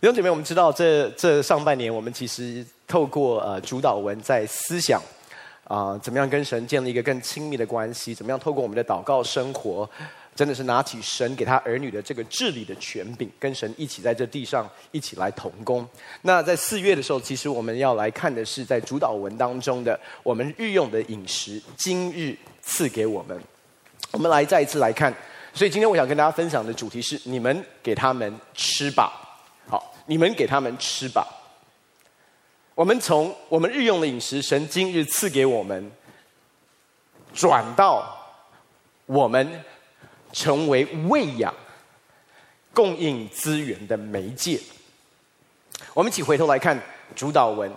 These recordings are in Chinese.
弟兄姐妹，我们知道这这上半年，我们其实透过呃主祷文，在思想啊、怎么样跟神建立一个更亲密的关系？怎么样透过我们的祷告生活，真的是拿起神给他儿女的这个治理的权柄，跟神一起在这地上一起来同工。那在四月的时候，其实我们要来看的是在主祷文当中的我们日用的饮食，今日赐给我们。我们来再一次来看，所以今天我想跟大家分享的主题是：你们给他们吃吧。你们给他们吃吧。我们从我们日用的饮食，神今日赐给我们，转到我们成为喂养、供应资源的媒介。我们一起回头来看主祷文，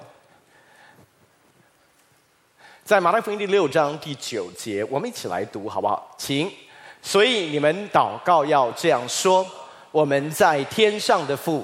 在马太福音第六章第九节，我们一起来读好不好？请。所以你们祷告要这样说：我们在天上的父。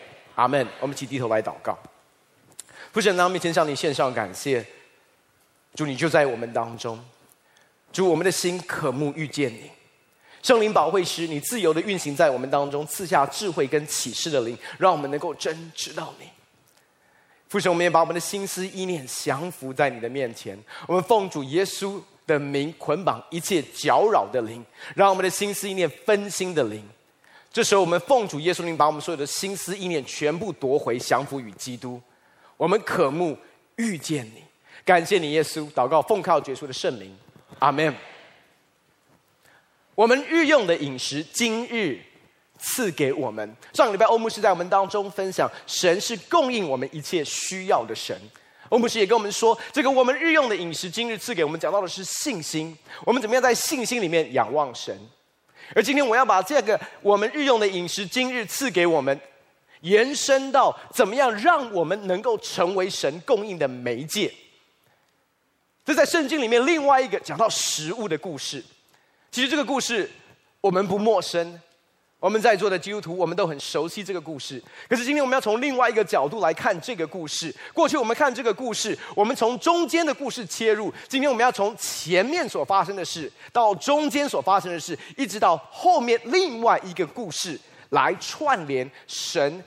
阿门。我们一起低头来祷告。父神，当面前向你献上感谢。主，你就在我们当中。主，我们的心渴慕遇见你。圣灵保惠师，你自由的运行在我们当中，赐下智慧跟启示的灵，让我们能够真知道你。父神，我们也把我们的心思意念降服在你的面前。我们奉主耶稣的名捆绑一切搅扰的灵，让我们的心思意念分心的灵。这时候，我们奉主耶稣名，把我们所有的心思意念全部夺回，降服于基督。我们渴慕遇见你，感谢你，耶稣。祷告，奉靠耶稣的圣灵，阿门。我们日用的饮食，今日赐给我们。上个礼拜，欧牧师在我们当中分享，神是供应我们一切需要的神。欧牧师也跟我们说，这个我们日用的饮食，今日赐给我们，讲到的是信心。我们怎么样在信心里面仰望神？而今天我要把这个我们日用的饮食，今日赐给我们，延伸到怎么样让我们能够成为神供应的媒介。这在圣经里面另外一个讲到食物的故事。其实这个故事我们不陌生。我们在座的基督徒，我们都很熟悉这个故事。可是今天我们要从另外一个角度来看这个故事。过去我们看这个故事，我们从中间的故事切入。今天我们要从前面所发生的事，到中间所发生的事，一直到后面另外一个故事来串联神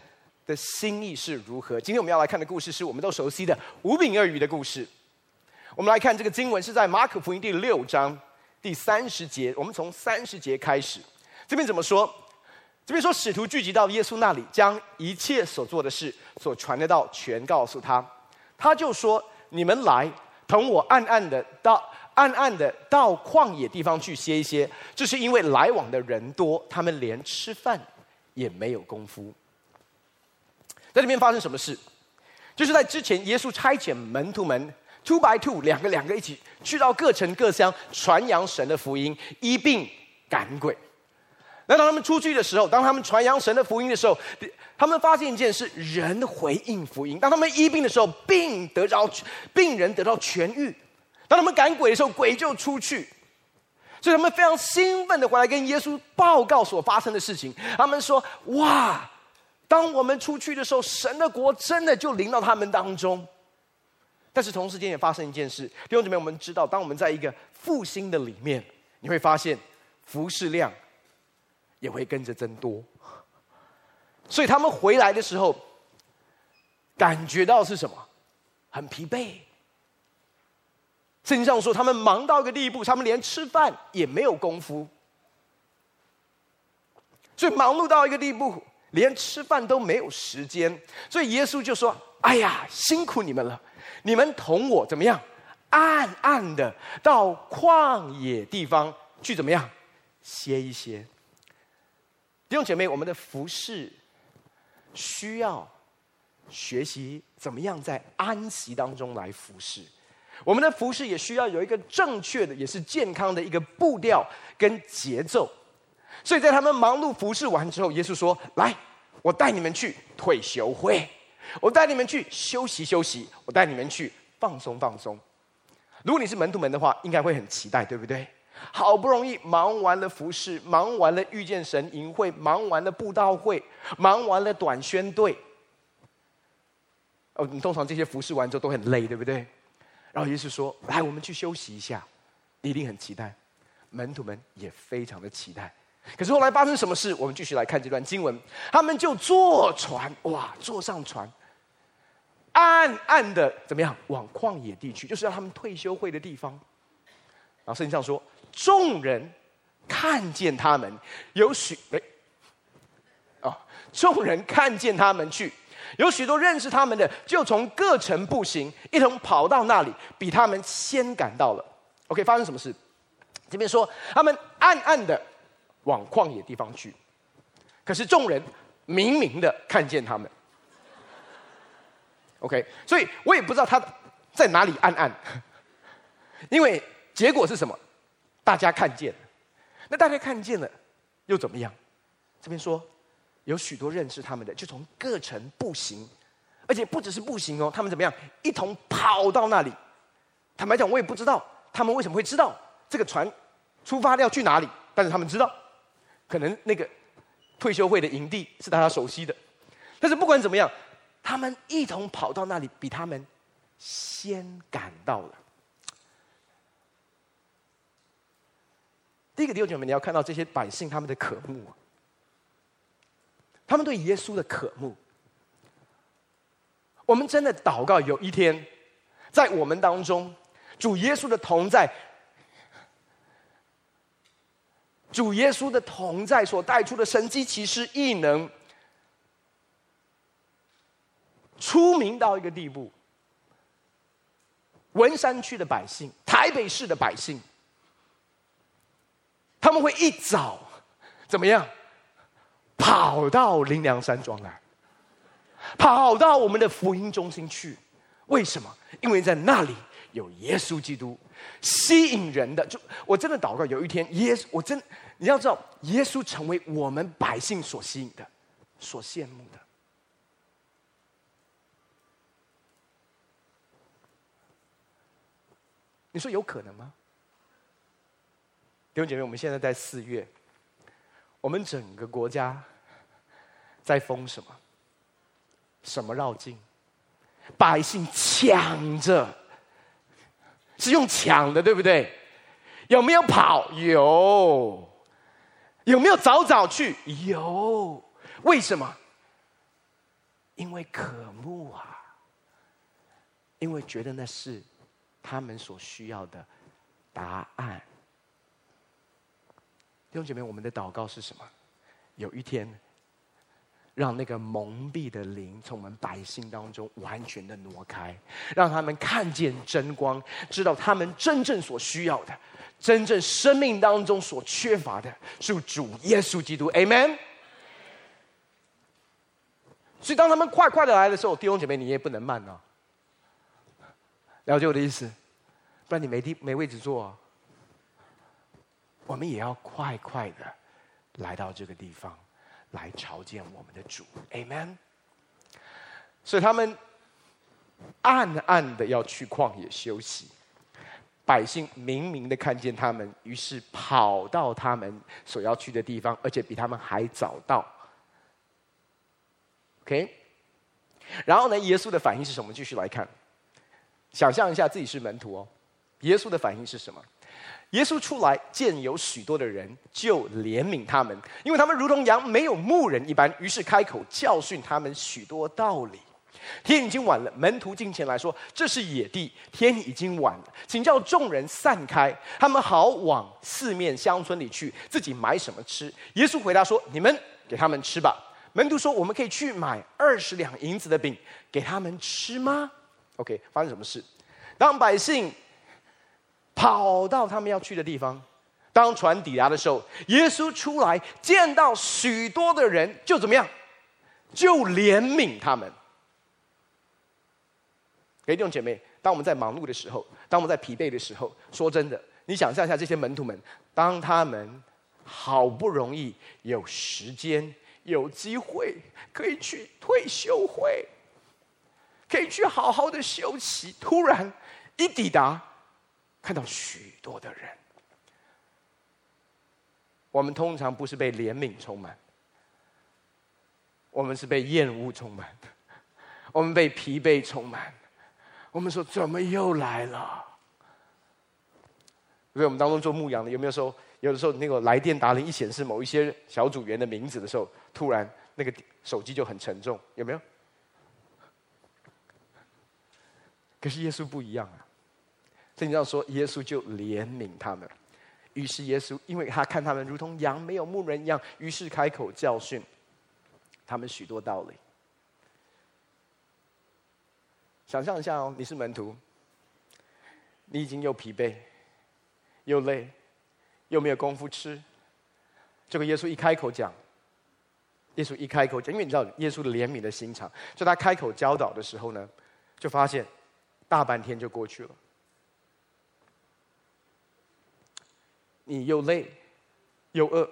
的心意是如何。今天我们要来看的故事是我们都熟悉的五饼二鱼的故事。我们来看这个经文是在马可福音第六章第三十节。我们从三十节开始，这边怎么说？这边说，使徒聚集到耶稣那里，将一切所做的事、所传的道全告诉他。他就说：“你们来，同我暗暗的到暗暗的到旷野地方去歇一歇。这是因为来往的人多，他们连吃饭也没有功夫。”在这边发生什么事？就是在之前，耶稣差遣门徒们 two by two 两个两个一起去到各城各乡传扬神的福音，一并赶鬼。那当他们出去的时候，当他们传扬神的福音的时候，他们发现一件事：人回应福音。当他们医病的时候，病得着病人得到痊愈；当他们赶鬼的时候，鬼就出去。所以他们非常兴奋的回来跟耶稣报告所发生的事情。他们说：“哇，当我们出去的时候，神的国真的就临到他们当中。”但是同时间也发生一件事，弟兄姊妹，我们知道，当我们在一个复兴的里面，你会发现服事量。也会跟着增多，所以他们回来的时候，感觉到是什么？很疲惫。圣经上说，他们忙到一个地步，他们连吃饭也没有功夫，所以忙碌到一个地步，连吃饭都没有时间。所以耶稣就说：“哎呀，辛苦你们了，你们同我怎么样？暗暗的到旷野地方去，怎么样？歇一歇。”弟兄姐妹，我们的服饰需要学习怎么样在安息当中来服事。我们的服饰也需要有一个正确的，也是健康的一个步调跟节奏。所以在他们忙碌服事完之后，耶稣说：“来，我带你们去退休会。我带你们去休息休息，我带你们去放松放松。如果你是门徒们的话，应该会很期待，对不对？好不容易忙完了服饰，忙完了遇见神营会，忙完了布道会，忙完了短宣队。哦，你通常这些服饰完之后都很累，对不对？然后耶稣说：“来，我们去休息一下。”你一定很期待，门徒们也非常的期待。可是后来发生什么事？我们继续来看这段经文。他们就坐船，哇，坐上船，暗暗的怎么样？往旷野地区，就是要他们退休会的地方。然后圣经上说。众人看见他们有许哎，哦，众人看见他们去，有许多认识他们的，就从各城步行，一同跑到那里，比他们先赶到了。OK，发生什么事？这边说他们暗暗的往旷野地方去，可是众人明明的看见他们。OK，所以我也不知道他在哪里暗暗，因为结果是什么？大家看见了，那大家看见了，又怎么样？这边说，有许多认识他们的，就从各城步行，而且不只是步行哦，他们怎么样？一同跑到那里。坦白讲，我也不知道他们为什么会知道这个船出发要去哪里，但是他们知道，可能那个退休会的营地是大家熟悉的。但是不管怎么样，他们一同跑到那里，比他们先赶到了。第一个弟兄姐妹，你要看到这些百姓他们的渴慕，他们对耶稣的渴慕。我们真的祷告，有一天，在我们当中，主耶稣的同在，主耶稣的同在所带出的神迹奇事异能，出名到一个地步，文山区的百姓，台北市的百姓。他们会一早怎么样？跑到灵粮山庄来，跑到我们的福音中心去。为什么？因为在那里有耶稣基督，吸引人的。就我真的祷告，有一天耶稣，我真你要知道，耶稣成为我们百姓所吸引的、所羡慕的。你说有可能吗？弟兄姐妹，我们现在在四月，我们整个国家在封什么？什么绕境？百姓抢着，是用抢的，对不对？有没有跑？有。有没有早早去？有。为什么？因为渴慕啊，因为觉得那是他们所需要的答案。弟兄姐妹，我们的祷告是什么？有一天，让那个蒙蔽的灵从我们百姓当中完全的挪开，让他们看见真光，知道他们真正所需要的，真正生命当中所缺乏的，是主耶稣基督。Amen。所以，当他们快快的来的时候，弟兄姐妹，你也不能慢啊。了解我的意思？不然你没地没位置坐啊。我们也要快快的来到这个地方，来朝见我们的主，Amen。所以他们暗暗的要去旷野休息，百姓明明的看见他们，于是跑到他们所要去的地方，而且比他们还早到。OK，然后呢，耶稣的反应是什么？继续来看，想象一下自己是门徒哦，耶稣的反应是什么？耶稣出来见有许多的人，就怜悯他们，因为他们如同羊没有牧人一般。于是开口教训他们许多道理。天已经晚了，门徒进前来说：“这是野地，天已经晚了，请叫众人散开，他们好往四面乡村里去，自己买什么吃。”耶稣回答说：“你们给他们吃吧。”门徒说：“我们可以去买二十两银子的饼给他们吃吗？”OK，发生什么事？当百姓。跑到他们要去的地方，当船抵达的时候，耶稣出来见到许多的人，就怎么样？就怜悯他们。弟兄姐妹，当我们在忙碌的时候，当我们在疲惫的时候，说真的，你想象一下这些门徒们，当他们好不容易有时间、有机会可以去退休会，可以去好好的休息。突然一抵达，看到许多的人。我们通常不是被怜悯充满，我们是被厌恶充满，我们被疲惫充满。我们说怎么又来了？因为我们当中做牧羊的，有没有说有的时候那个来电达铃一显示某一些小组员的名字的时候，突然那个手机就很沉重，有没有？可是耶稣不一样啊，圣经上说耶稣就怜悯他们，于是耶稣因为他看他们如同羊没有牧人一样，于是开口教训他们许多道理。想象一下哦，你是门徒，你已经又疲惫。又累，又没有功夫吃。这个耶稣一开口讲，耶稣一开口讲，因为你知道耶稣怜悯的心肠，就他开口教导的时候呢，就发现大半天就过去了。你又累又饿，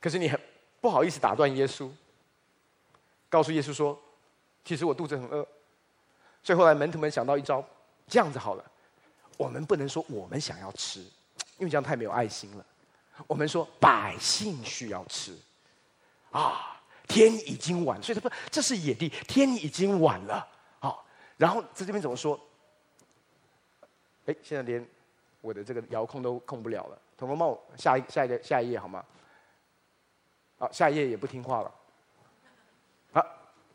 可是你很不好意思打断耶稣，告诉耶稣说：“其实我肚子很饿。”所以后来门徒们想到一招，这样子好了。我们不能说我们想要吃，因为这样太没有爱心了。我们说百姓需要吃，啊，天已经晚，所以他说这是野地，天已经晚了。好，然后在这边怎么说？哎，现在连我的这个遥控都控不了了。同工帮我下一下一个下一页好吗？好，下一页也不听话了。啊，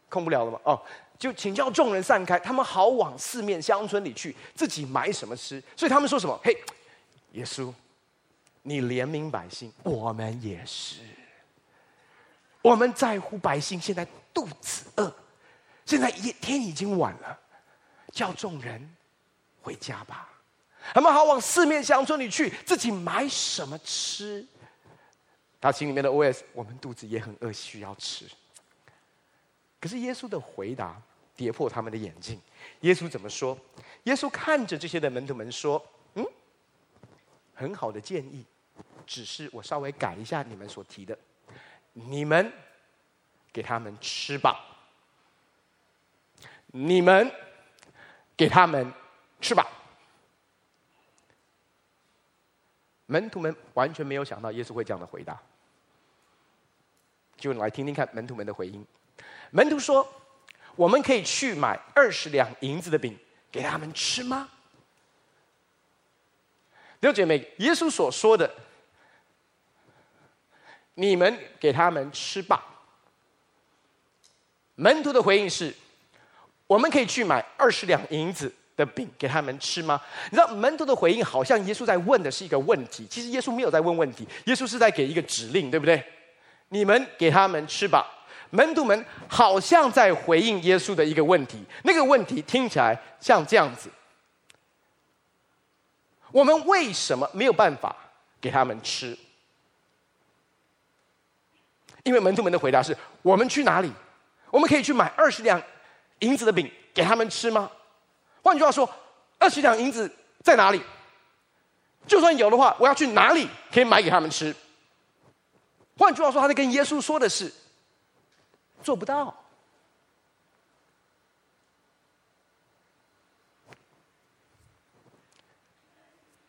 控不了了吗？哦。就请叫众人散开，他们好往四面乡村里去，自己买什么吃。所以他们说什么？嘿，耶稣，你怜悯百姓，我们也是。我们在乎百姓现在肚子饿，现在夜天已经晚了，叫众人回家吧。他们好往四面乡村里去，自己买什么吃。他心里面的 OS：我们肚子也很饿，需要吃。可是耶稣的回答跌破他们的眼镜。耶稣怎么说？耶稣看着这些的门徒们说：“嗯，很好的建议，只是我稍微改一下你们所提的。你们给他们吃吧。你们给他们吃吧。”门徒们完全没有想到耶稣会这样的回答。就来听听看门徒们的回应。门徒说：“我们可以去买二十两银子的饼给他们吃吗？”弟兄姐妹，耶稣所说的“你们给他们吃吧”，门徒的回应是：“我们可以去买二十两银子的饼给他们吃吗？”你知道，门徒的回应好像耶稣在问的是一个问题，其实耶稣没有在问问题，耶稣是在给一个指令，对不对？你们给他们吃吧。门徒们好像在回应耶稣的一个问题，那个问题听起来像这样子：我们为什么没有办法给他们吃？因为门徒们的回答是：我们去哪里？我们可以去买二十两银子的饼给他们吃吗？换句话说，二十两银子在哪里？就算有的话，我要去哪里可以买给他们吃？换句话说，他在跟耶稣说的是。做不到。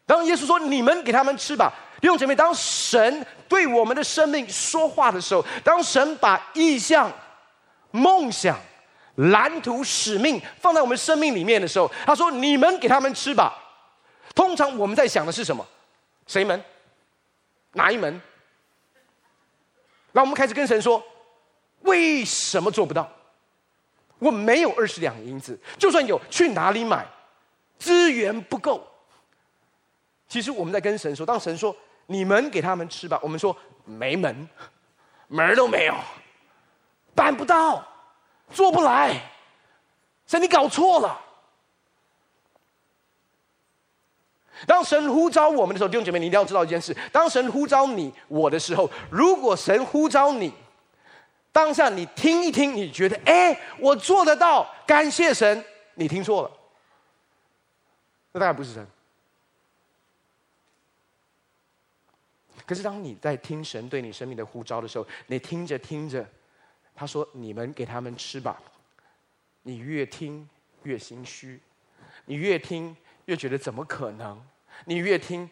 当耶稣说：“你们给他们吃吧。”弟兄姐妹，当神对我们的生命说话的时候，当神把意象、梦想、蓝图、使命放在我们生命里面的时候，他说：“你们给他们吃吧。”通常我们在想的是什么？谁门？哪一门？那我们开始跟神说。为什么做不到？我没有二十两银子，就算有，去哪里买？资源不够。其实我们在跟神说，当神说“你们给他们吃吧”，我们说没门，门儿都没有，办不到，做不来。神，你搞错了。当神呼召我们的时候，弟兄姐妹，你一定要知道一件事：当神呼召你我的时候，如果神呼召你，当下你听一听，你觉得哎，我做得到，感谢神。你听错了，那当然不是神。可是当你在听神对你生命的呼召的时候，你听着听着，他说：“你们给他们吃吧。”你越听越心虚，你越听越觉得怎么可能？你越听，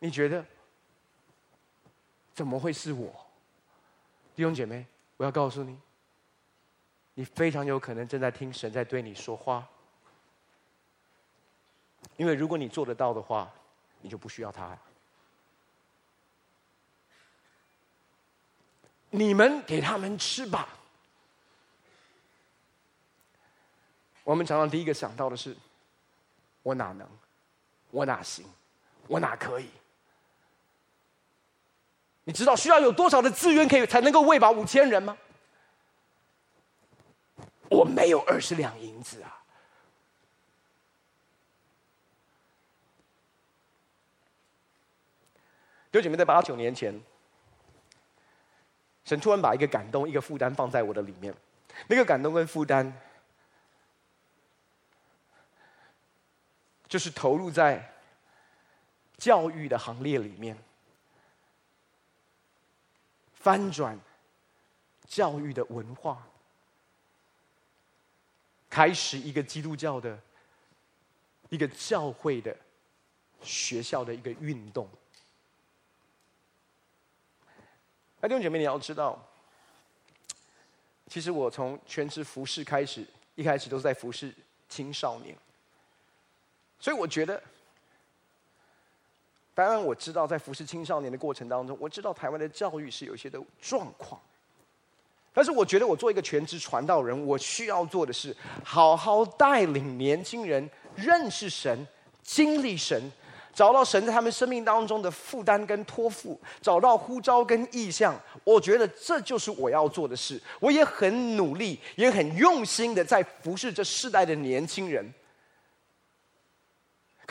你觉得怎么会是我？弟兄姐妹，我要告诉你，你非常有可能正在听神在对你说话。因为如果你做得到的话，你就不需要他。你们给他们吃吧。我们常常第一个想到的是：我哪能？我哪行？我哪可以？你知道需要有多少的资源可以才能够喂饱五千人吗？我没有二十两银子啊！弟兄姐妹，在八九年前，神突然把一个感动、一个负担放在我的里面。那个感动跟负担，就是投入在教育的行列里面，翻转教育的文化，开始一个基督教的一个教会的学校的一个运动。那弟兄姐妹，你要知道，其实我从全职服饰开始，一开始都是在服饰青少年，所以我觉得，当然我知道在服侍青少年的过程当中，我知道台湾的教育是有一些的状况，但是我觉得我做一个全职传道人，我需要做的是好好带领年轻人认识神、经历神。找到神在他们生命当中的负担跟托付，找到呼召跟意向，我觉得这就是我要做的事。我也很努力，也很用心的在服侍这世代的年轻人。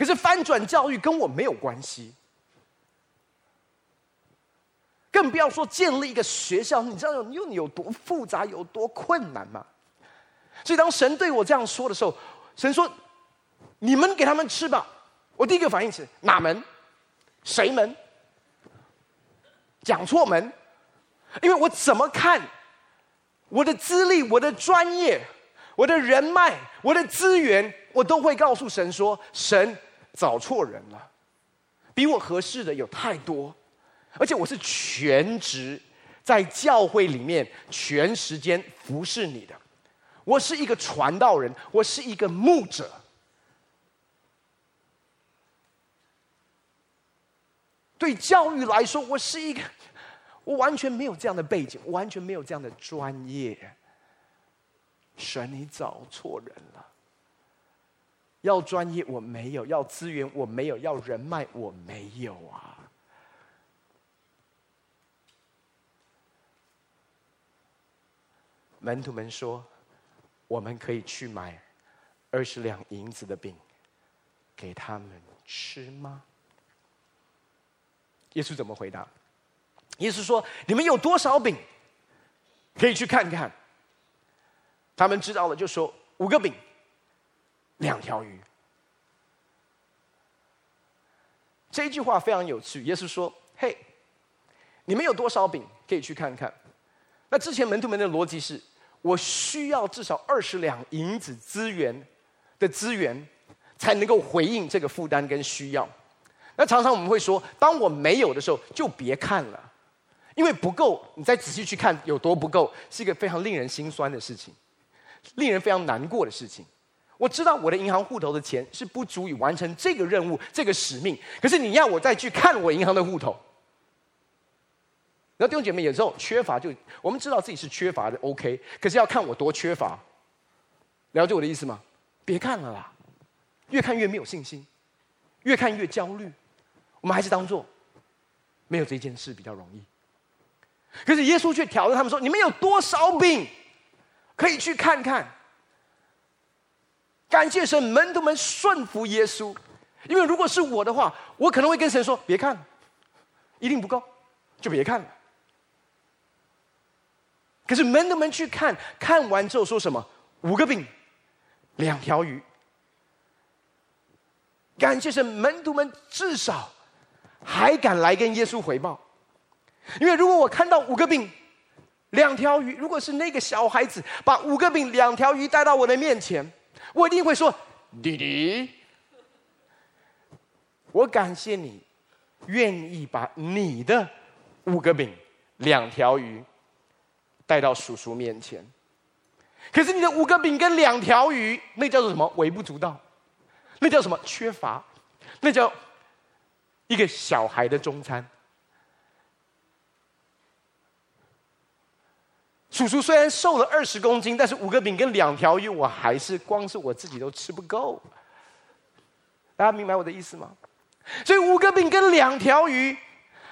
可是翻转教育跟我没有关系，更不要说建立一个学校。你知道有有多复杂，有多困难吗？所以当神对我这样说的时候，神说：“你们给他们吃吧。”我第一个反应是哪门？谁门？讲错门？因为我怎么看，我的资历、我的专业、我的人脉、我的资源，我都会告诉神说：神找错人了，比我合适的有太多，而且我是全职在教会里面全时间服侍你的，我是一个传道人，我是一个牧者。对教育来说，我是一个，我完全没有这样的背景，完全没有这样的专业。神，你找错人了。要专业我没有，要资源我没有，要人脉我没有啊。门徒们说：“我们可以去买二十两银子的饼，给他们吃吗？”耶稣怎么回答？耶稣说：“你们有多少饼，可以去看看。”他们知道了，就说：“五个饼，两条鱼。”这一句话非常有趣。耶稣说：“嘿，你们有多少饼，可以去看看。”那之前门徒们的逻辑是：我需要至少二十两银子资源的资源，才能够回应这个负担跟需要。那常常我们会说，当我没有的时候，就别看了，因为不够，你再仔细去看有多不够，是一个非常令人心酸的事情，令人非常难过的事情。我知道我的银行户头的钱是不足以完成这个任务、这个使命，可是你要我再去看我银行的户头，然后弟兄姐妹有时候缺乏就，我们知道自己是缺乏的，OK，可是要看我多缺乏，了解我的意思吗？别看了啦，越看越没有信心，越看越焦虑。我们还是当做没有这件事比较容易。可是耶稣却挑战他们说：“你们有多少饼，可以去看看。”感谢神，门徒们顺服耶稣。因为如果是我的话，我可能会跟神说：“别看，一定不够，就别看了。”可是门徒们去看，看完之后说什么？五个饼，两条鱼。感谢神，门徒们至少。还敢来跟耶稣回报？因为如果我看到五个饼、两条鱼，如果是那个小孩子把五个饼、两条鱼带到我的面前，我一定会说：“弟弟，我感谢你，愿意把你的五个饼、两条鱼带到叔叔面前。”可是你的五个饼跟两条鱼，那叫做什么？微不足道，那叫什么？缺乏，那叫一个小孩的中餐。叔叔虽然瘦了二十公斤，但是五个饼跟两条鱼，我还是光是我自己都吃不够。大家明白我的意思吗？所以五个饼跟两条鱼，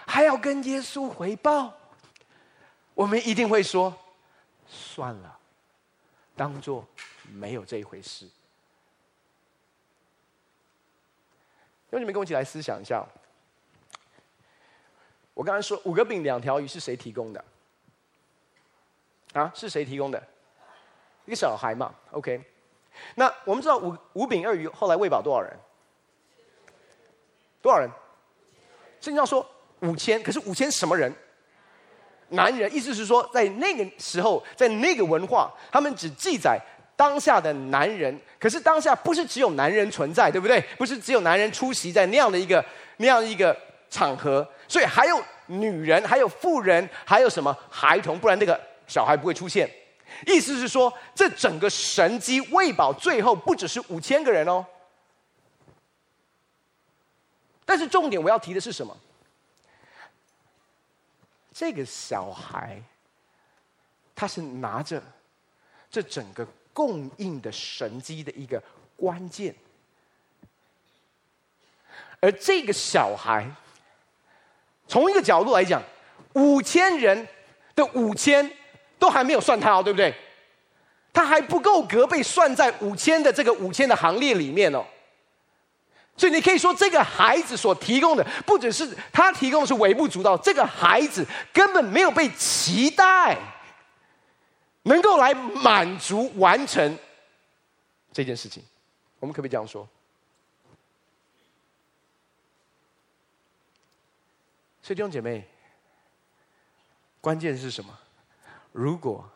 还要跟耶稣回报，我们一定会说：算了，当做没有这一回事。让你们跟我一起来思想一下。我刚才说五个饼两条鱼是谁提供的？啊，是谁提供的？一个小孩嘛，OK。那我们知道五五饼二鱼后来喂饱多少人？多少人？圣经上说五千，可是五千什么人？男人，意思是说，在那个时候，在那个文化，他们只记载当下的男人。可是当下不是只有男人存在，对不对？不是只有男人出席在那样的一个那样一个场合，所以还有女人，还有妇人，还有什么孩童？不然那个。小孩不会出现，意思是说，这整个神机喂饱最后不只是五千个人哦。但是重点我要提的是什么？这个小孩，他是拿着这整个供应的神机的一个关键，而这个小孩，从一个角度来讲，五千人的五千。都还没有算他哦，对不对？他还不够格被算在五千的这个五千的行列里面哦。所以你可以说，这个孩子所提供的，不只是他提供的是微不足道，这个孩子根本没有被期待能够来满足完成这件事情。我们可不可以这样说？所以弟兄姐妹，关键是什么？如果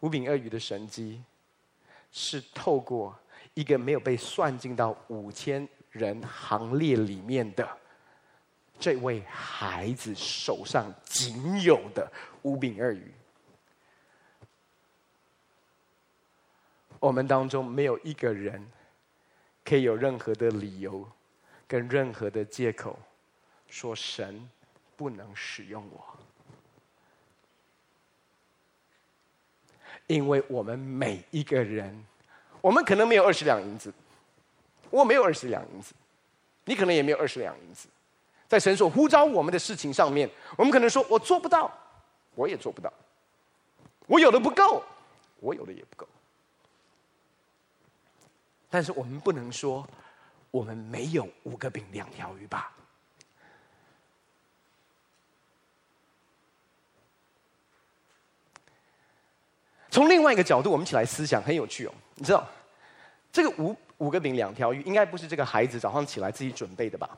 五饼二鱼的神迹是透过一个没有被算进到五千人行列里面的这位孩子手上仅有的五饼二鱼，我们当中没有一个人可以有任何的理由跟任何的借口说神不能使用我。因为我们每一个人，我们可能没有二十两银子，我没有二十两银子，你可能也没有二十两银子，在神所呼召我们的事情上面，我们可能说我做不到，我也做不到，我有的不够，我有的也不够，但是我们不能说我们没有五个饼两条鱼吧。从另外一个角度，我们一起来思想，很有趣哦。你知道，这个五五个饼两条鱼，应该不是这个孩子早上起来自己准备的吧？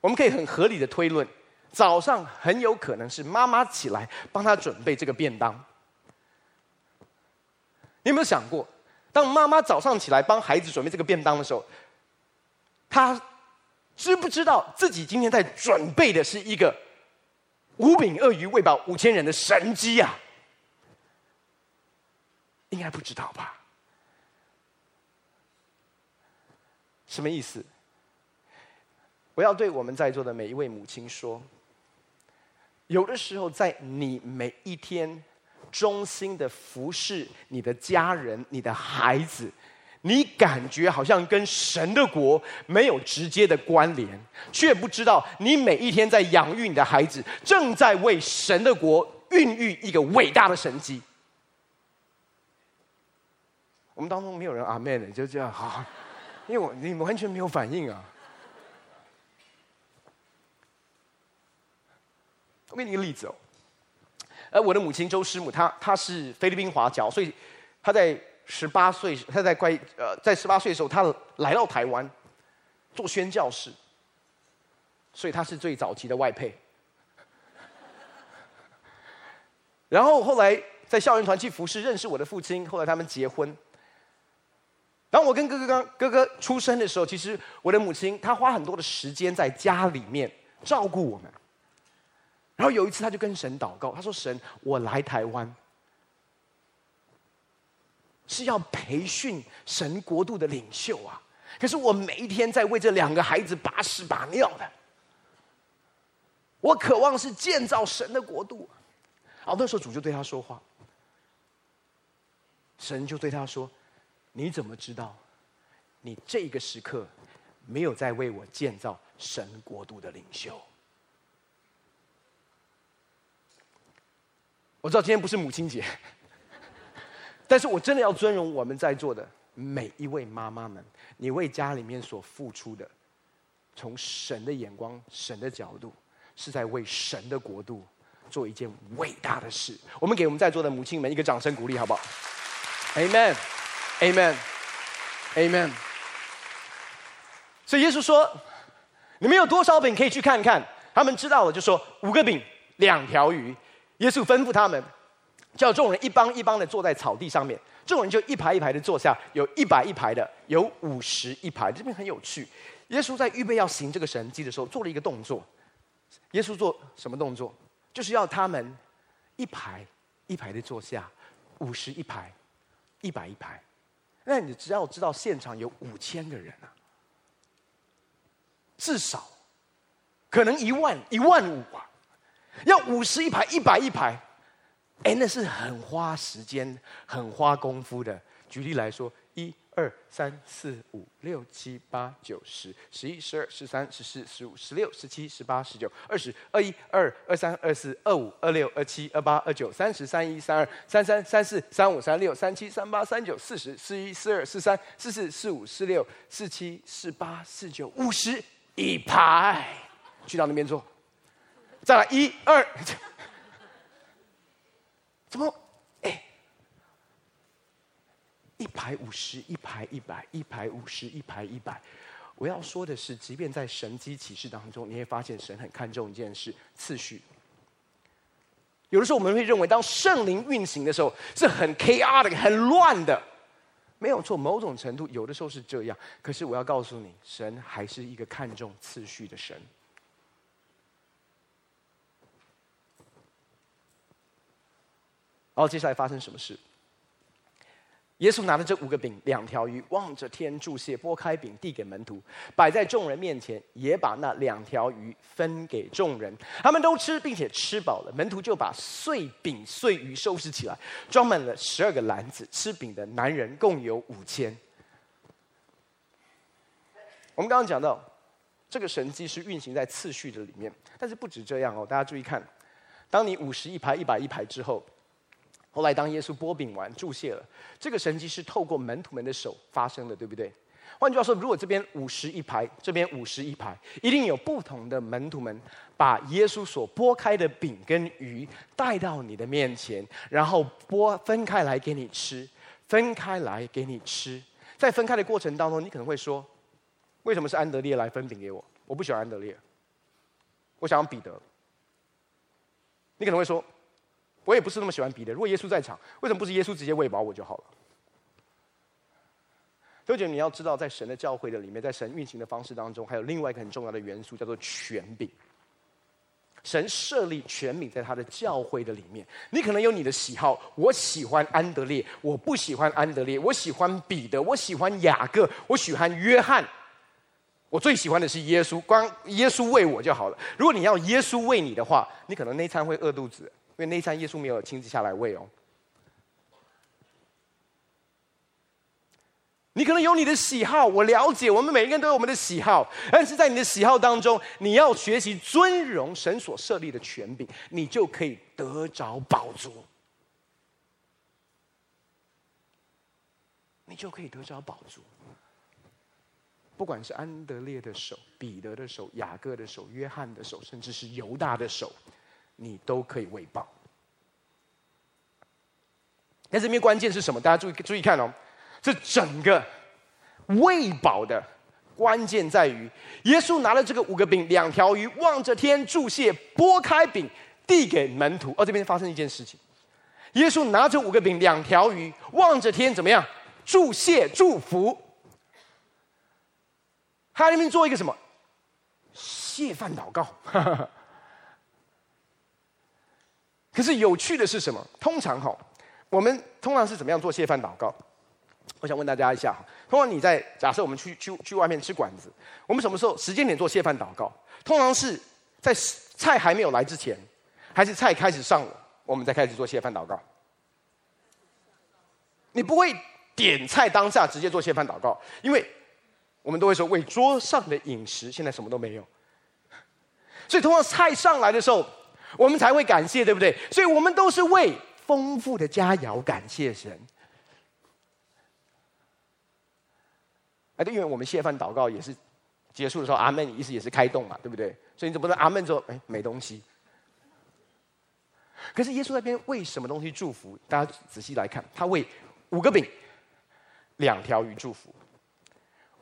我们可以很合理的推论，早上很有可能是妈妈起来帮他准备这个便当。你有没有想过，当妈妈早上起来帮孩子准备这个便当的时候，他知不知道自己今天在准备的是一个五饼二鱼喂饱五千人的神机呀？应该不知道吧？什么意思？我要对我们在座的每一位母亲说：有的时候，在你每一天忠心的服侍你的家人、你的孩子，你感觉好像跟神的国没有直接的关联，却不知道你每一天在养育你的孩子，正在为神的国孕育一个伟大的神迹。我们当中没有人阿门的，就这样 好，因为我你们完全没有反应啊。我给你个例子哦，呃，我的母亲周师母，她她是菲律宾华侨，所以她在十八岁，她在乖呃，在十八岁的时候，她来到台湾做宣教士，所以她是最早期的外配。然后后来在校园团去服侍，认识我的父亲，后来他们结婚。当我跟哥哥刚哥哥出生的时候，其实我的母亲她花很多的时间在家里面照顾我们。然后有一次，他就跟神祷告，他说：“神，我来台湾是要培训神国度的领袖啊！可是我每一天在为这两个孩子把屎把尿的。我渴望是建造神的国度。”啊，那时候主就对他说话，神就对他说。你怎么知道，你这个时刻没有在为我建造神国度的领袖？我知道今天不是母亲节，但是我真的要尊荣我们在座的每一位妈妈们，你为家里面所付出的，从神的眼光、神的角度，是在为神的国度做一件伟大的事。我们给我们在座的母亲们一个掌声鼓励，好不好？Amen。Amen，Amen。所以耶稣说：“你们有多少饼可以去看看？”他们知道了，就说：“五个饼，两条鱼。”耶稣吩咐他们，叫众人一帮一帮的坐在草地上面。众人就一排一排的坐下，有一百一排的，有五十一排。这边很有趣。耶稣在预备要行这个神迹的时候，做了一个动作。耶稣做什么动作？就是要他们一排一排的坐下，五十一排，一百一排。那你只要知道现场有五千个人啊，至少可能一万一万五啊，要五十一排一百一排，哎，那是很花时间、很花功夫的。举例来说，二三四五六七八九十十一十二十三十四十五十六十七十八十九二十二一二二三二四二五二六二七二八二九三十三一三二三三三四三五三六三七三八三九四十四一四二四三四四四五四六四七四八四九五十一排，去到那边坐，再来一二，怎么？一排五十，一排一百，一排五十，一排一百。我要说的是，即便在神迹启示当中，你会发现神很看重一件事：次序。有的时候我们会认为，当圣灵运行的时候，是很 chaotic、很乱的。没有错，某种程度有的时候是这样。可是我要告诉你，神还是一个看重次序的神。然后接下来发生什么事？耶稣拿着这五个饼、两条鱼，望着天祝谢，拨开饼递给门徒，摆在众人面前，也把那两条鱼分给众人。他们都吃，并且吃饱了。门徒就把碎饼、碎鱼收拾起来，装满了十二个篮子。吃饼的男人共有五千。我们刚刚讲到，这个神迹是运行在次序的里面，但是不止这样哦。大家注意看，当你五十一排、一百一排之后。后来，当耶稣擘饼完、注谢了，这个神迹是透过门徒们的手发生的，对不对？换句话说，如果这边五十一排，这边五十一排，一定有不同的门徒们把耶稣所拨开的饼跟鱼带到你的面前，然后剥分开来给你吃，分开来给你吃。在分开的过程当中，你可能会说：“为什么是安德烈来分饼给我？我不喜欢安德烈，我想要彼得。”你可能会说。我也不是那么喜欢彼得。如果耶稣在场，为什么不是耶稣直接喂饱我就好了？所以你要知道，在神的教会的里面，在神运行的方式当中，还有另外一个很重要的元素，叫做权柄。神设立权柄在他的教会的里面。你可能有你的喜好，我喜欢安德烈，我不喜欢安德烈，我喜欢彼得，我喜欢雅各，我喜欢约翰。我最喜欢的是耶稣，光耶稣喂我就好了。如果你要耶稣喂你的话，你可能那一餐会饿肚子。因为那一餐耶稣没有亲自下来喂哦，你可能有你的喜好，我了解，我们每一个人都有我们的喜好，但是在你的喜好当中，你要学习尊荣神所设立的权柄，你就可以得着宝足，你就可以得着宝足。不管是安德烈的手、彼得的手、雅各的手、约翰的手，甚至是犹大的手。你都可以喂饱，但这边关键是什么？大家注意注意看哦，这整个喂饱的关键在于，耶稣拿了这个五个饼两条鱼，望着天祝谢，拨开饼递给门徒。哦，这边发生一件事情，耶稣拿着五个饼两条鱼，望着天怎么样？祝谢祝福。他那边做一个什么？谢饭祷告。可是有趣的是什么？通常哈，我们通常是怎么样做谢饭祷告？我想问大家一下哈，通常你在假设我们去去去外面吃馆子，我们什么时候时间点做谢饭祷告？通常是在菜还没有来之前，还是菜开始上了，我们再开始做谢饭祷告？你不会点菜当下直接做谢饭祷告，因为我们都会说为桌上的饮食，现在什么都没有，所以通常菜上来的时候。我们才会感谢，对不对？所以我们都是为丰富的佳肴感谢神。哎，对，因为我们谢饭祷告也是结束的时候，阿门，意思也是开动嘛，对不对？所以你总不能阿门之后，哎，没东西。可是耶稣那边为什么东西祝福？大家仔细来看，他为五个饼、两条鱼祝福。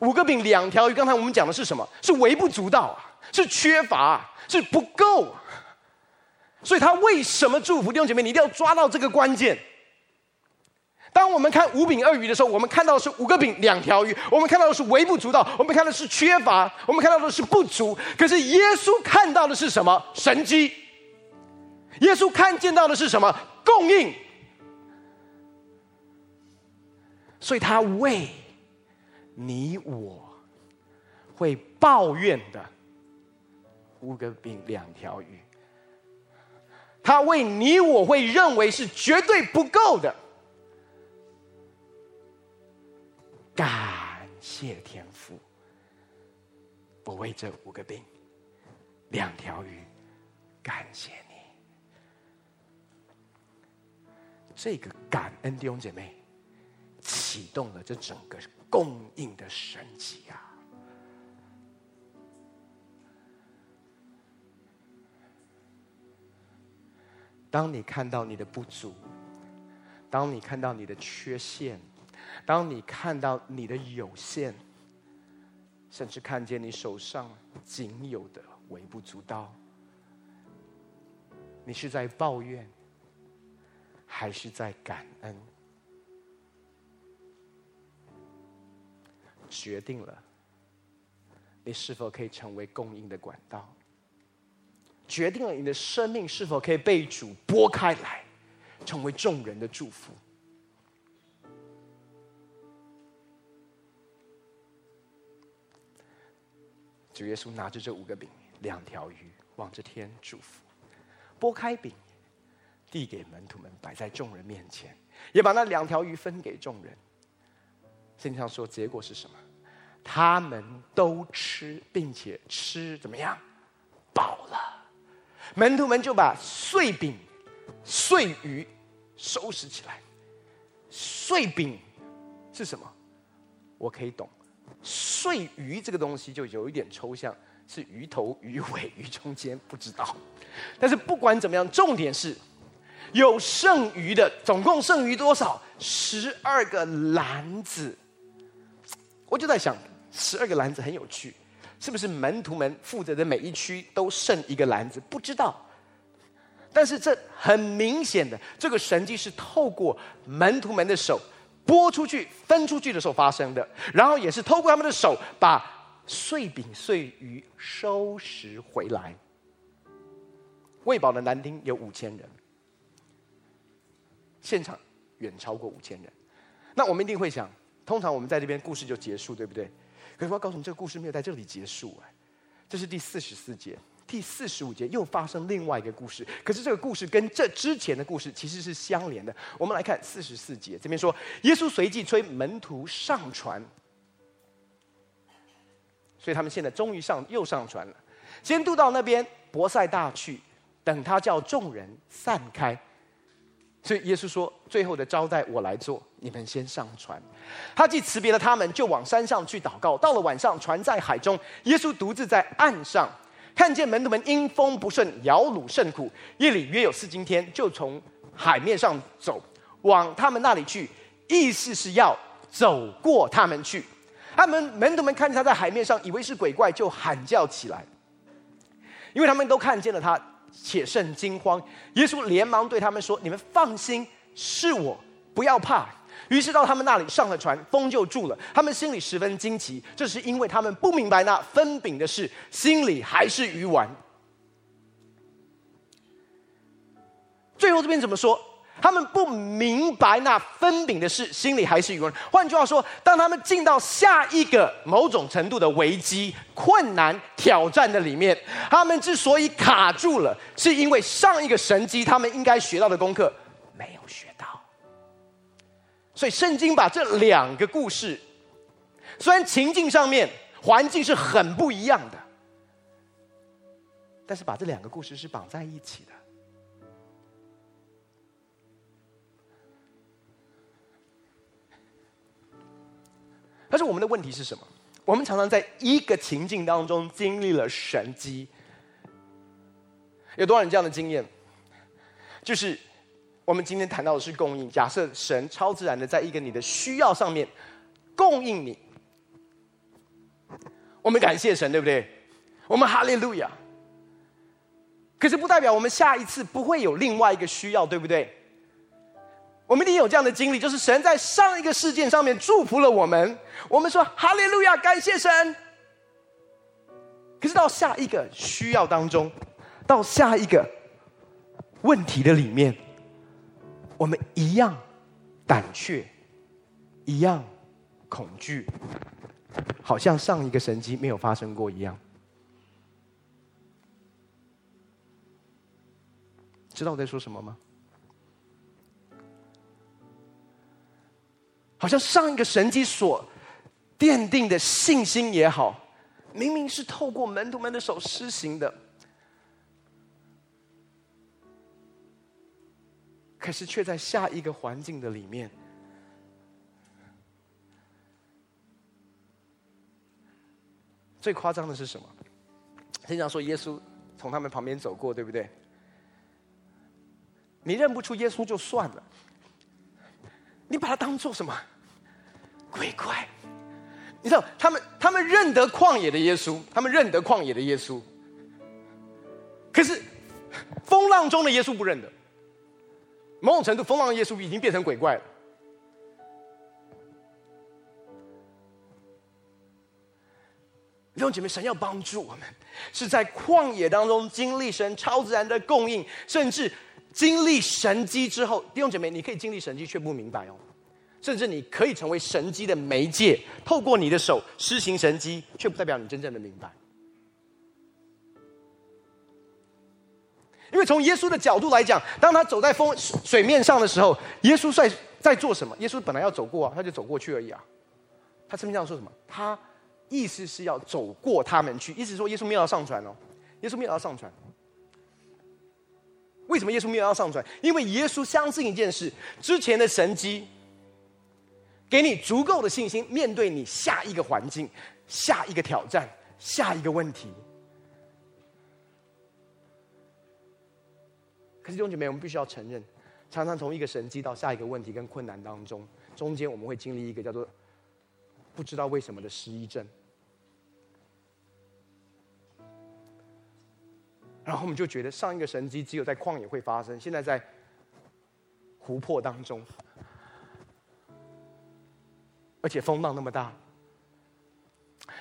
五个饼、两条鱼，刚才我们讲的是什么？是微不足道啊，是缺乏，是不够。所以他为什么祝福弟兄姐妹？你一定要抓到这个关键。当我们看五饼二鱼的时候，我们看到的是五个饼两条鱼，我们看到的是微不足道，我们看到的是缺乏，我们看到的是不足。可是耶稣看到的是什么？神机。耶稣看见到的是什么？供应。所以他为你我会抱怨的五个饼两条鱼。他为你我会认为是绝对不够的，感谢天父，我为这五个饼、两条鱼，感谢你。这个感恩弟兄姐妹，启动了这整个供应的神迹啊！当你看到你的不足，当你看到你的缺陷，当你看到你的有限，甚至看见你手上仅有的微不足道，你是在抱怨，还是在感恩？决定了，你是否可以成为供应的管道。决定了你的生命是否可以被主拨开来，成为众人的祝福。主耶稣拿着这五个饼、两条鱼，望着天祝福，拨开饼，递给门徒们，摆在众人面前，也把那两条鱼分给众人。圣经上说，结果是什么？他们都吃，并且吃怎么样？饱了。门徒们就把碎饼、碎鱼收拾起来。碎饼是什么？我可以懂。碎鱼这个东西就有一点抽象，是鱼头、鱼尾、鱼中间，不知道。但是不管怎么样，重点是有剩余的，总共剩余多少？十二个篮子。我就在想，十二个篮子很有趣。是不是门徒们负责的每一区都剩一个篮子？不知道。但是这很明显的，这个神迹是透过门徒们的手拨出去、分出去的时候发生的，然后也是透过他们的手把碎饼碎鱼收拾回来。喂饱的男丁有五千人，现场远超过五千人。那我们一定会想，通常我们在这边故事就结束，对不对？可是我要告诉你，这个故事没有在这里结束哎，这是第四十四节，第四十五节又发生另外一个故事。可是这个故事跟这之前的故事其实是相连的。我们来看四十四节，这边说，耶稣随即催门徒上船，所以他们现在终于上又上船了，先渡到那边伯赛大去，等他叫众人散开。所以耶稣说：“最后的招待我来做，你们先上船。”他既辞别了他们，就往山上去祷告。到了晚上，船在海中，耶稣独自在岸上，看见门徒们因风不顺，摇橹甚苦。夜里约有四更天，就从海面上走，往他们那里去，意思是要走过他们去。他们门徒们看见他在海面上，以为是鬼怪，就喊叫起来，因为他们都看见了他。且甚惊慌，耶稣连忙对他们说：“你们放心，是我，不要怕。”于是到他们那里上了船，风就住了。他们心里十分惊奇，这是因为他们不明白那分饼的事，心里还是鱼丸。最后这边怎么说？他们不明白那分饼的事，心里还是鱼丸。换句话说，当他们进到下一个某种程度的危机、困难、挑战的里面，他们之所以卡住了，是因为上一个神迹他们应该学到的功课没有学到。所以，圣经把这两个故事，虽然情境上面环境是很不一样的，但是把这两个故事是绑在一起的。但是我们的问题是什么？我们常常在一个情境当中经历了神迹。有多少人这样的经验？就是。我们今天谈到的是供应。假设神超自然的在一个你的需要上面供应你，我们感谢神，对不对？我们哈利路亚。可是不代表我们下一次不会有另外一个需要，对不对？我们一定有这样的经历，就是神在上一个事件上面祝福了我们，我们说哈利路亚，感谢神。可是到下一个需要当中，到下一个问题的里面。我们一样胆怯，一样恐惧，好像上一个神迹没有发生过一样。知道我在说什么吗？好像上一个神迹所奠定的信心也好，明明是透过门徒们的手施行的。可是却在下一个环境的里面，最夸张的是什么？经常说耶稣从他们旁边走过，对不对？你认不出耶稣就算了，你把它当做什么？鬼怪？你知道他们他们认得旷野的耶稣，他们认得旷野的耶稣，可是风浪中的耶稣不认得。某种程度，风浪的耶稣已经变成鬼怪了。弟兄姐妹，神要帮助我们，是在旷野当中经历神超自然的供应，甚至经历神迹之后，弟兄姐妹，你可以经历神迹却不明白哦，甚至你可以成为神迹的媒介，透过你的手施行神迹，却不代表你真正的明白。因为从耶稣的角度来讲，当他走在风水面上的时候，耶稣在在做什么？耶稣本来要走过啊，他就走过去而已啊。他圣经上说什么？他意思是要走过他们去，意思说耶稣没有要上船哦，耶稣没有要上船。为什么耶稣没有要上船？因为耶稣相信一件事：之前的神迹给你足够的信心，面对你下一个环境、下一个挑战、下一个问题。可是弟兄姐妹，我们必须要承认，常常从一个神迹到下一个问题跟困难当中，中间我们会经历一个叫做不知道为什么的失忆症，然后我们就觉得上一个神迹只有在旷野会发生，现在在湖泊当中，而且风浪那么大，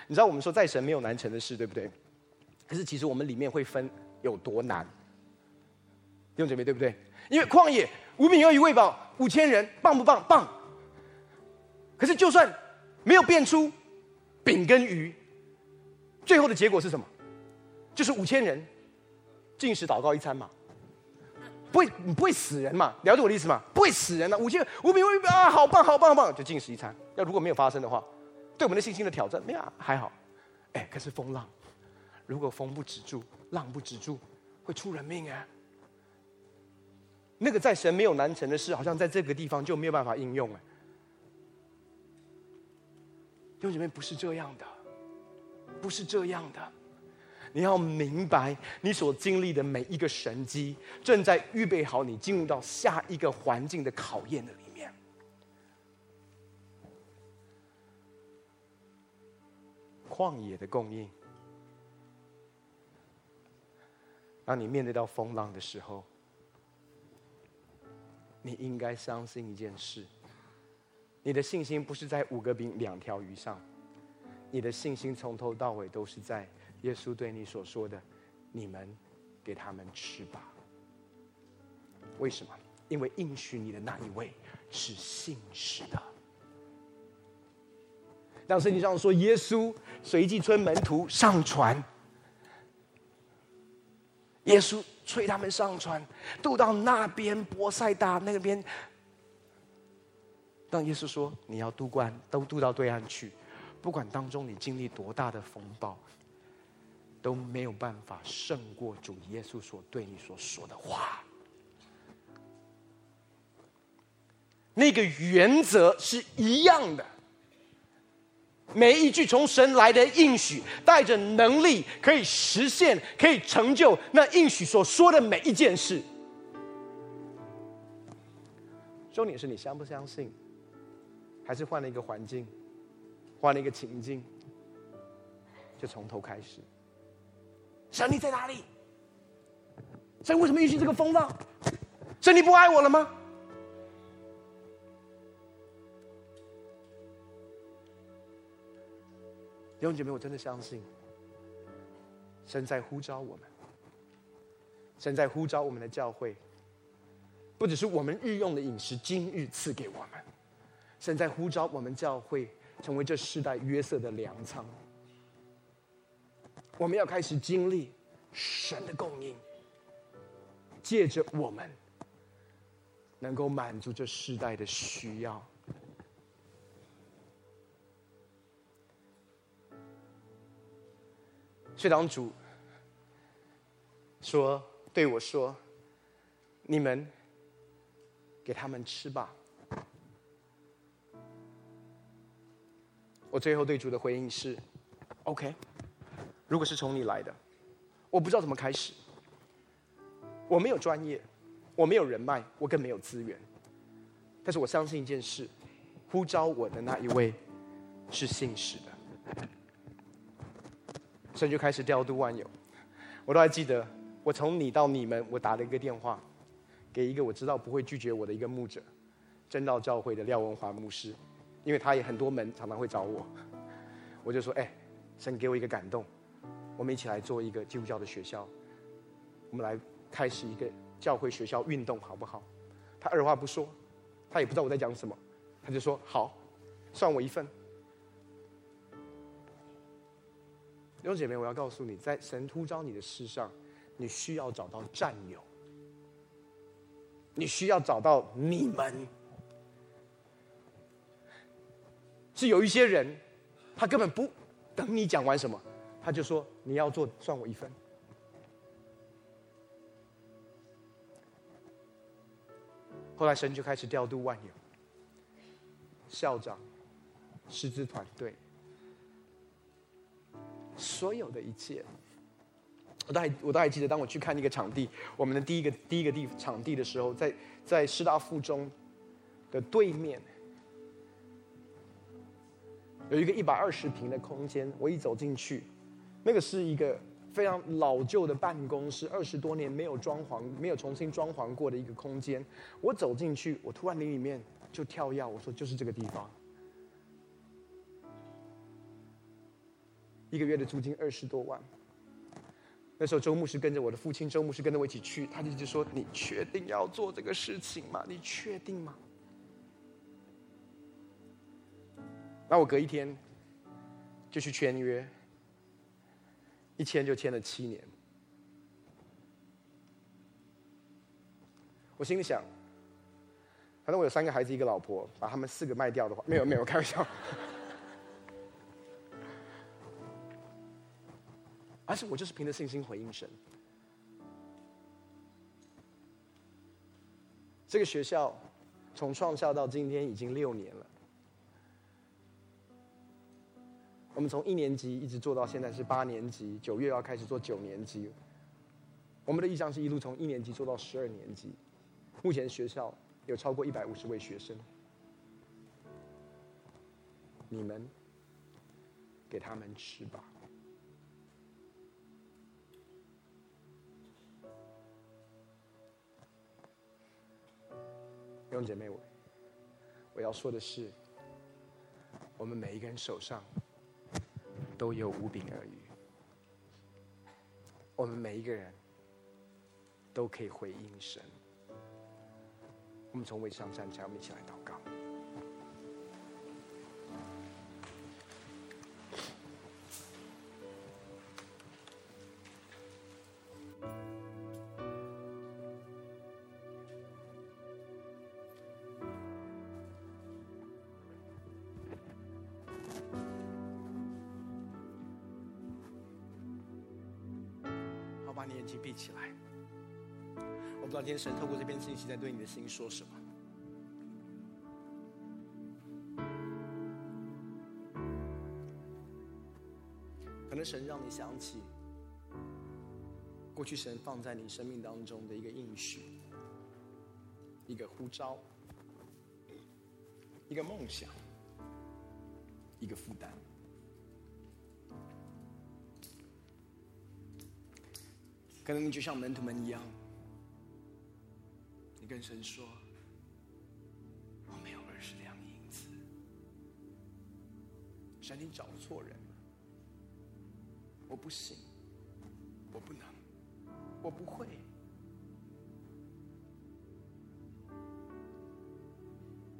你知道我们说在神没有难成的事，对不对？可是其实我们里面会分有多难。弟兄姐妹，对不对？因为旷野五饼二鱼喂饱五千人，棒不棒？棒。可是就算没有变出饼跟鱼，最后的结果是什么？就是五千人进食祷告一餐嘛，不会不会死人嘛？了解我的意思吗？不会死人啊！五千五饼二鱼啊，好棒好棒好棒，就进食一餐。要如果没有发生的话，对我们的信心的挑战，没有还好。哎，可是风浪，如果风不止住，浪不止住，会出人命啊！那个在神没有难成的事，好像在这个地方就没有办法应用哎。弟兄姐妹，不是这样的，不是这样的。你要明白，你所经历的每一个神迹，正在预备好你进入到下一个环境的考验的里面。旷野的供应，当你面对到风浪的时候。你应该相信一件事：你的信心不是在五个饼两条鱼上，你的信心从头到尾都是在耶稣对你所说的：“你们给他们吃吧。”为什么？因为应许你的那一位是信实的。当圣经上说，耶稣随即催门徒上船。耶稣催他们上船，渡到那边伯赛大那边。当耶稣说：“你要渡过，都渡到对岸去，不管当中你经历多大的风暴，都没有办法胜过主耶稣所对你所说的话。”那个原则是一样的。每一句从神来的应许，带着能力，可以实现，可以成就那应许所说的每一件事。重点是你相不相信，还是换了一个环境，换了一个情境，就从头开始。神你在哪里？神为什么允许这个风浪？神你不爱我了吗？弟兄姐妹，我真的相信，神在呼召我们，神在呼召我们的教会，不只是我们日用的饮食，今日赐给我们，神在呼召我们教会成为这世代约瑟的粮仓。我们要开始经历神的供应，借着我们，能够满足这世代的需要。所以当主说对我说：“你们给他们吃吧。”我最后对主的回应是：“OK，如果是从你来的，我不知道怎么开始。我没有专业，我没有人脉，我更没有资源。但是我相信一件事：呼召我的那一位是信实的。”神就开始调度万有，我都还记得，我从你到你们，我打了一个电话，给一个我知道不会拒绝我的一个牧者，真道教会的廖文华牧师，因为他也很多门常常会找我，我就说，哎，神给我一个感动，我们一起来做一个基督教的学校，我们来开始一个教会学校运动好不好？他二话不说，他也不知道我在讲什么，他就说好，算我一份。弟兄姐妹，我要告诉你，在神呼召你的事上，你需要找到战友，你需要找到你们。是有一些人，他根本不等你讲完什么，他就说你要做，算我一份。后来神就开始调度万有，校长、师资团队。所有的一切，我都还我都还记得，当我去看那个场地，我们的第一个第一个地场地的时候，在在师大附中的对面，有一个一百二十平的空间。我一走进去，那个是一个非常老旧的办公室，二十多年没有装潢、没有重新装潢过的一个空间。我走进去，我突然灵里面就跳跃，我说就是这个地方。一个月的租金二十多万。那时候周牧师跟着我的父亲，周牧师跟着我一起去，他就一直说：“你确定要做这个事情吗？你确定吗？”那我隔一天就去签约，一签就签了七年。我心里想，反正我有三个孩子，一个老婆，把他们四个卖掉的话，没有没有，开玩笑。而是我就是凭着信心回应神。这个学校从创校到今天已经六年了。我们从一年级一直做到现在是八年级，九月要开始做九年级。我们的意向是一路从一年级做到十二年级。目前学校有超过一百五十位学生。你们给他们吃吧。兄姐妹，我我要说的是，我们每一个人手上都有五饼二鱼，我们每一个人都可以回应神。我们从位上站起来，我们一起来祷告。闭起来。我不知道今天神透过这篇信息在对你的心说什么。可能神让你想起过去神放在你生命当中的一个应许、一个呼召、一个梦想、一个负担。可能你就像门徒们一样。你跟神说：“我没有二十两银子。”神，你找错人了。我不行，我不能，我不会。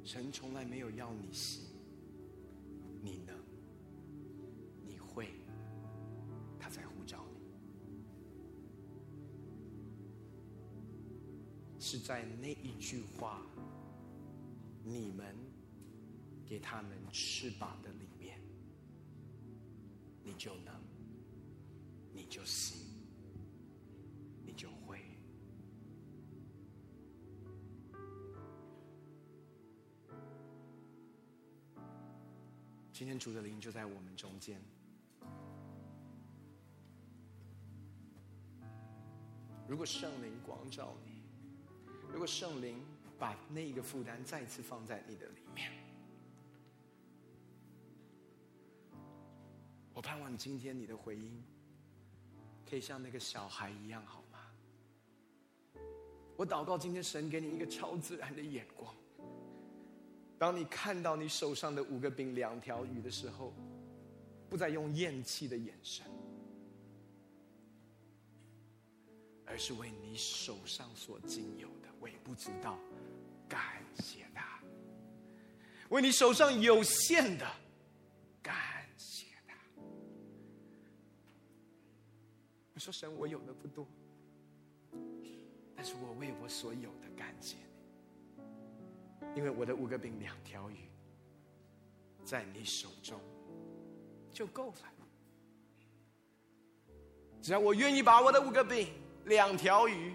神从来没有要你行，你能，在那一句话，你们给他们翅膀的里面，你就能，你就行，你就会。今天主的灵就在我们中间。如果圣灵光照你，如果圣灵把那个负担再次放在你的里面，我盼望今天你的回应可以像那个小孩一样，好吗？我祷告今天神给你一个超自然的眼光，当你看到你手上的五个饼两条鱼的时候，不再用厌弃的眼神。而是为你手上所经有微不足道感谢他，为你手上有限的感谢他。我说神，我有的不多，但是我为我所有的感谢你，因为我的五个饼两条鱼，在你手中就够了。只要我愿意把我的五个饼。两条鱼，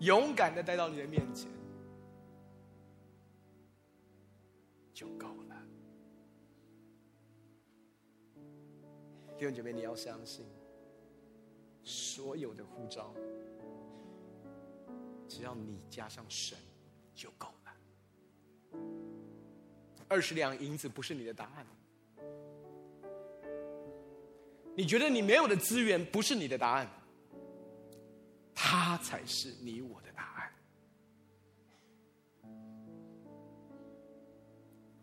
勇敢的带到你的面前，就够了。弟兄姐妹，你要相信，所有的护照，只要你加上神，就够了。二十两银子不是你的答案。你觉得你没有的资源不是你的答案，他才是你我的答案。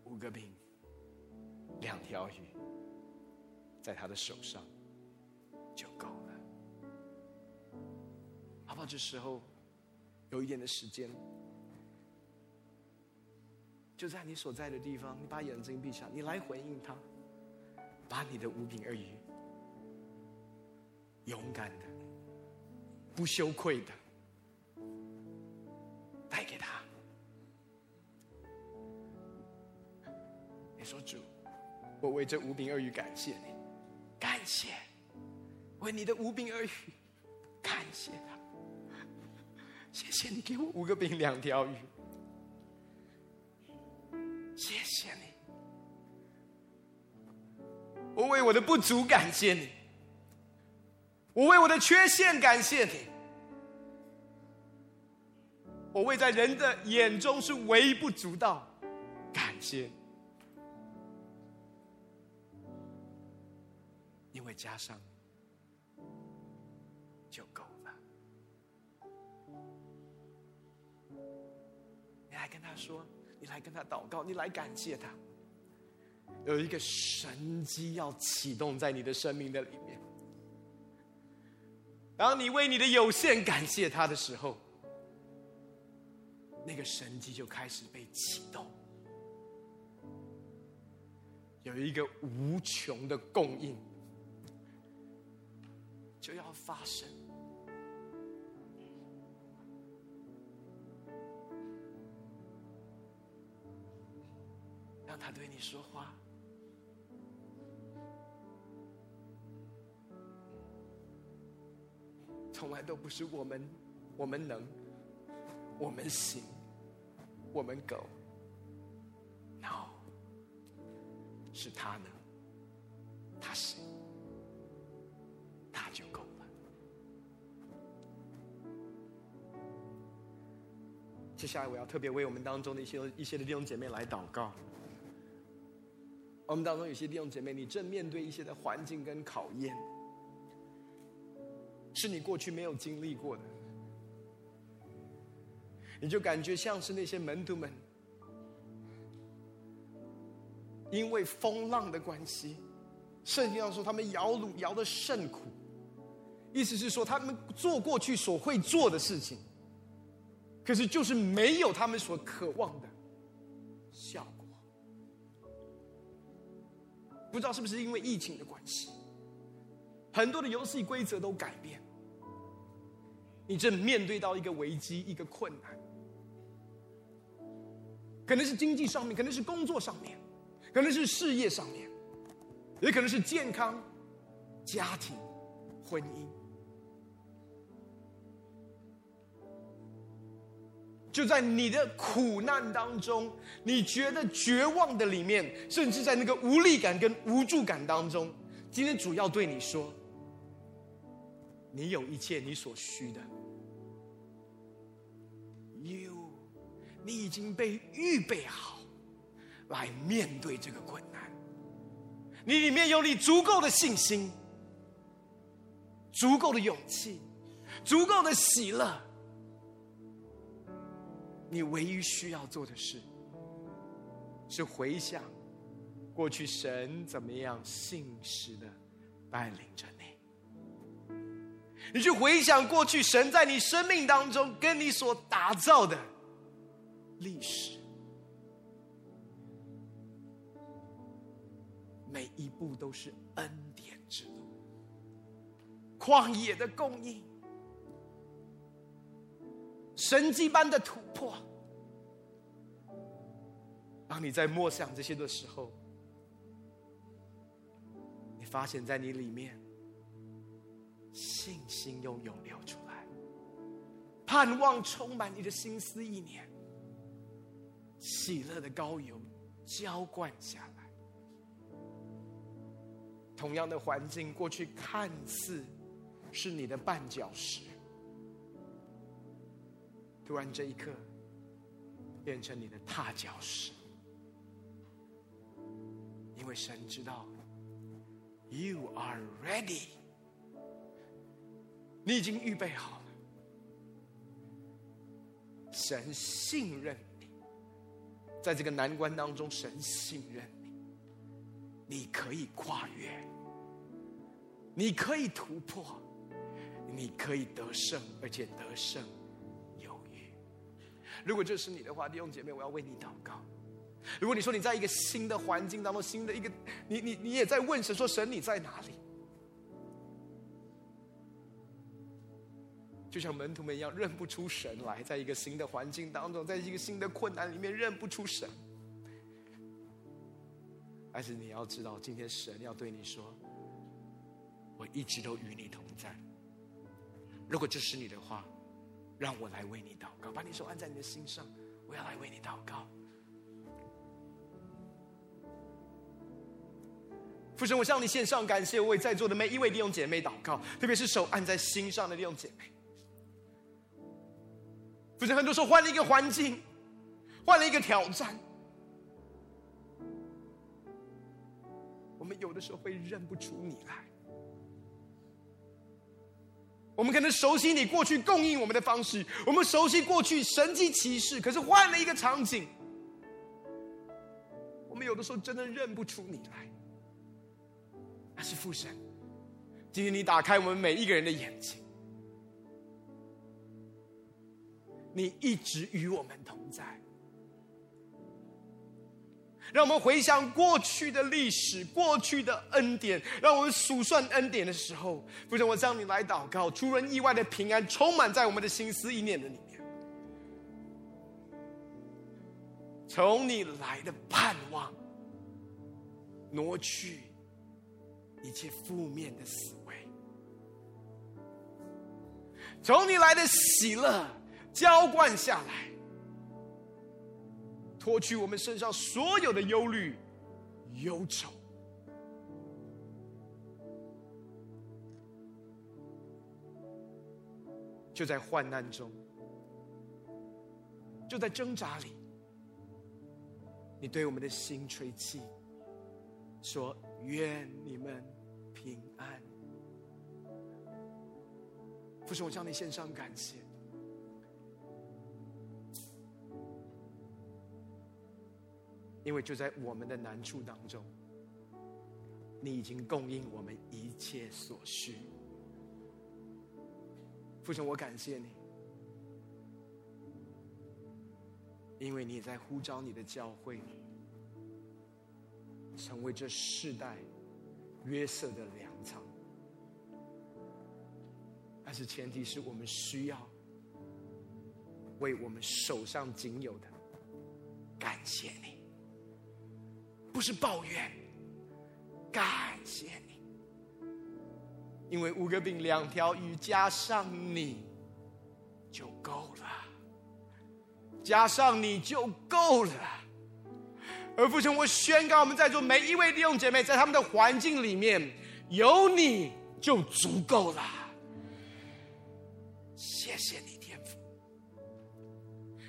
五个饼，两条鱼，在他的手上就够了。好不好？这时候有一点的时间，就在你所在的地方，你把眼睛闭上，你来回应他，把你的五饼二鱼。勇敢的，不羞愧的，带给他。你说主，我为这五饼二鱼感谢你，感谢，为你的五饼二鱼感谢他。谢谢你给我五个饼两条鱼，谢谢你，我为我的不足感谢你。我为我的缺陷感谢你，我为在人的眼中是微不足道感谢，因为加上就够了。你来跟他说，你来跟他祷告，你来感谢他。有一个神机要启动在你的生命的里。当你为你的有限感谢他的时候，那个神迹就开始被启动，有一个无穷的供应就要发生。让他对你说话。从来都不是我们，我们能，我们行，我们 go，no，是他能，他行，他就够了。接下来我要特别为我们当中的一些一些的弟兄姐妹来祷告。我们当中有些弟兄姐妹，你正面对一些的环境跟考验。是你过去没有经历过的，你就感觉像是那些门徒们，因为风浪的关系，圣经上说他们摇櫓摇的甚苦，意思是说他们做过去所会做的事情，可是就是没有他们所渴望的效果。不知道是不是因为疫情的关系，很多的游戏规则都改变。你正面对到一个危机，一个困难，可能是经济上面，可能是工作上面，可能是事业上面，也可能是健康、家庭、婚姻。就在你的苦难当中，你觉得绝望的里面，甚至在那个无力感跟无助感当中，今天主要对你说。你有一切你所需的，You，你已经被预备好来面对这个困难。你里面有你足够的信心，足够的勇气，足够的喜乐。你唯一需要做的事，是回想过去神怎么样信实的带领着你。去回想过去，神在你生命当中跟你所打造的历史，每一步都是恩典之路，旷野的供应，神迹般的突破。当你在默想这些的时候，你发现在你里面。信心又涌流出来，盼望充满你的心思意念，喜乐的膏油浇灌下来。同样的环境，过去看似是你的绊脚石，突然这一刻变成你的踏脚石，因为神知道，You are ready。你已经预备好了，神信任你，在这个难关当中，神信任你，你可以跨越，你可以突破，你可以得胜，而且得胜有余。如果这是你的话，弟兄姐妹，我要为你祷告。如果你说你在一个新的环境当中，新的一个，你你你也在问神说：“神，你在哪里？”就像门徒们一样，认不出神来，在一个新的环境当中，在一个新的困难里面认不出神。但是你要知道，今天神要对你说：“我一直都与你同在。”如果这是你的话，让我来为你祷告，把你手按在你的心上，我要来为你祷告。父神，我向你献上感谢，为在座的每一位弟兄姐妹祷告，特别是手按在心上的弟兄姐妹。不是很多时候换了一个环境，换了一个挑战，我们有的时候会认不出你来。我们可能熟悉你过去供应我们的方式，我们熟悉过去神迹奇事，可是换了一个场景，我们有的时候真的认不出你来。那是父神，今天你打开我们每一个人的眼睛，你一直与我们同在。让我们回想过去的历史，过去的恩典。让我们数算恩典的时候，父神，我向你来祷告，出人意外的平安充满在我们的心思意念的里面。从你来的盼望，挪去一切负面的思维；从你来的喜乐，浇灌下来。脱去我们身上所有的忧虑、忧愁，就在患难中，就在挣扎里，你对我们的心吹气，说：“愿你们平安。”父神，我向你献上感谢。因为就在我们的难处当中，你已经供应我们一切所需。父神，我感谢你，因为你在呼召你的教会，成为这世代约瑟的粮仓。但是前提是我们需要为我们手上仅有的感谢你。不是抱怨，感谢你，因为五个饼两条鱼加上你就够了，加上你就够了。而父亲，我宣告我们在座每一位弟兄姐妹，在他们的环境里面有你就足够了。谢谢你天父，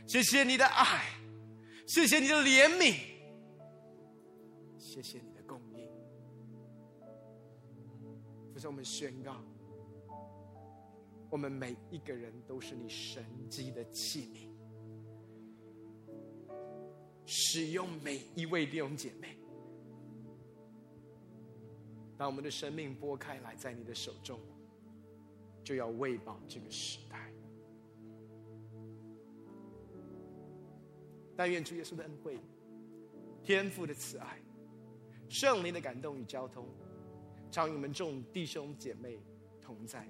谢谢你的爱，谢谢你的怜悯。谢谢你的供应，父神，我们宣告，我们每一个人都是你神迹的器皿，使用每一位弟兄姐妹，当我们的生命拨开来，在你的手中，就要喂饱这个时代。但愿主耶稣的恩惠、天父的慈爱。圣灵的感动与交通，常与我们众弟兄姐妹同在。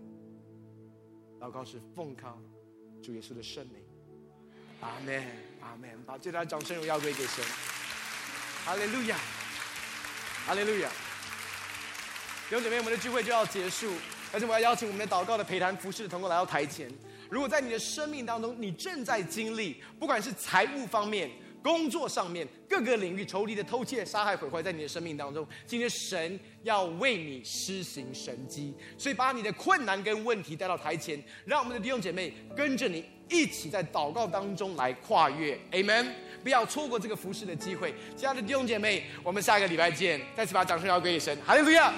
祷告是奉靠主耶稣的圣灵，阿门，阿门。把最大的掌声荣耀归给神，哈利路亚，哈利路亚。弟兄姐妹，我们的聚会就要结束，而且我要邀请我们的祷告的陪谈服饰的同工来到台前。如果在你的生命当中，你正在经历，不管是财务方面，工作上面各个领域仇敌的偷窃、杀害、毁坏，在你的生命当中，今天神要为你施行神迹，所以把你的困难跟问题带到台前，让我们的弟兄姐妹跟着你一起在祷告当中来跨越，Amen！不要错过这个服侍的机会。亲爱的弟兄姐妹，我们下个礼拜见！再次把掌声要给神，哈利路亚！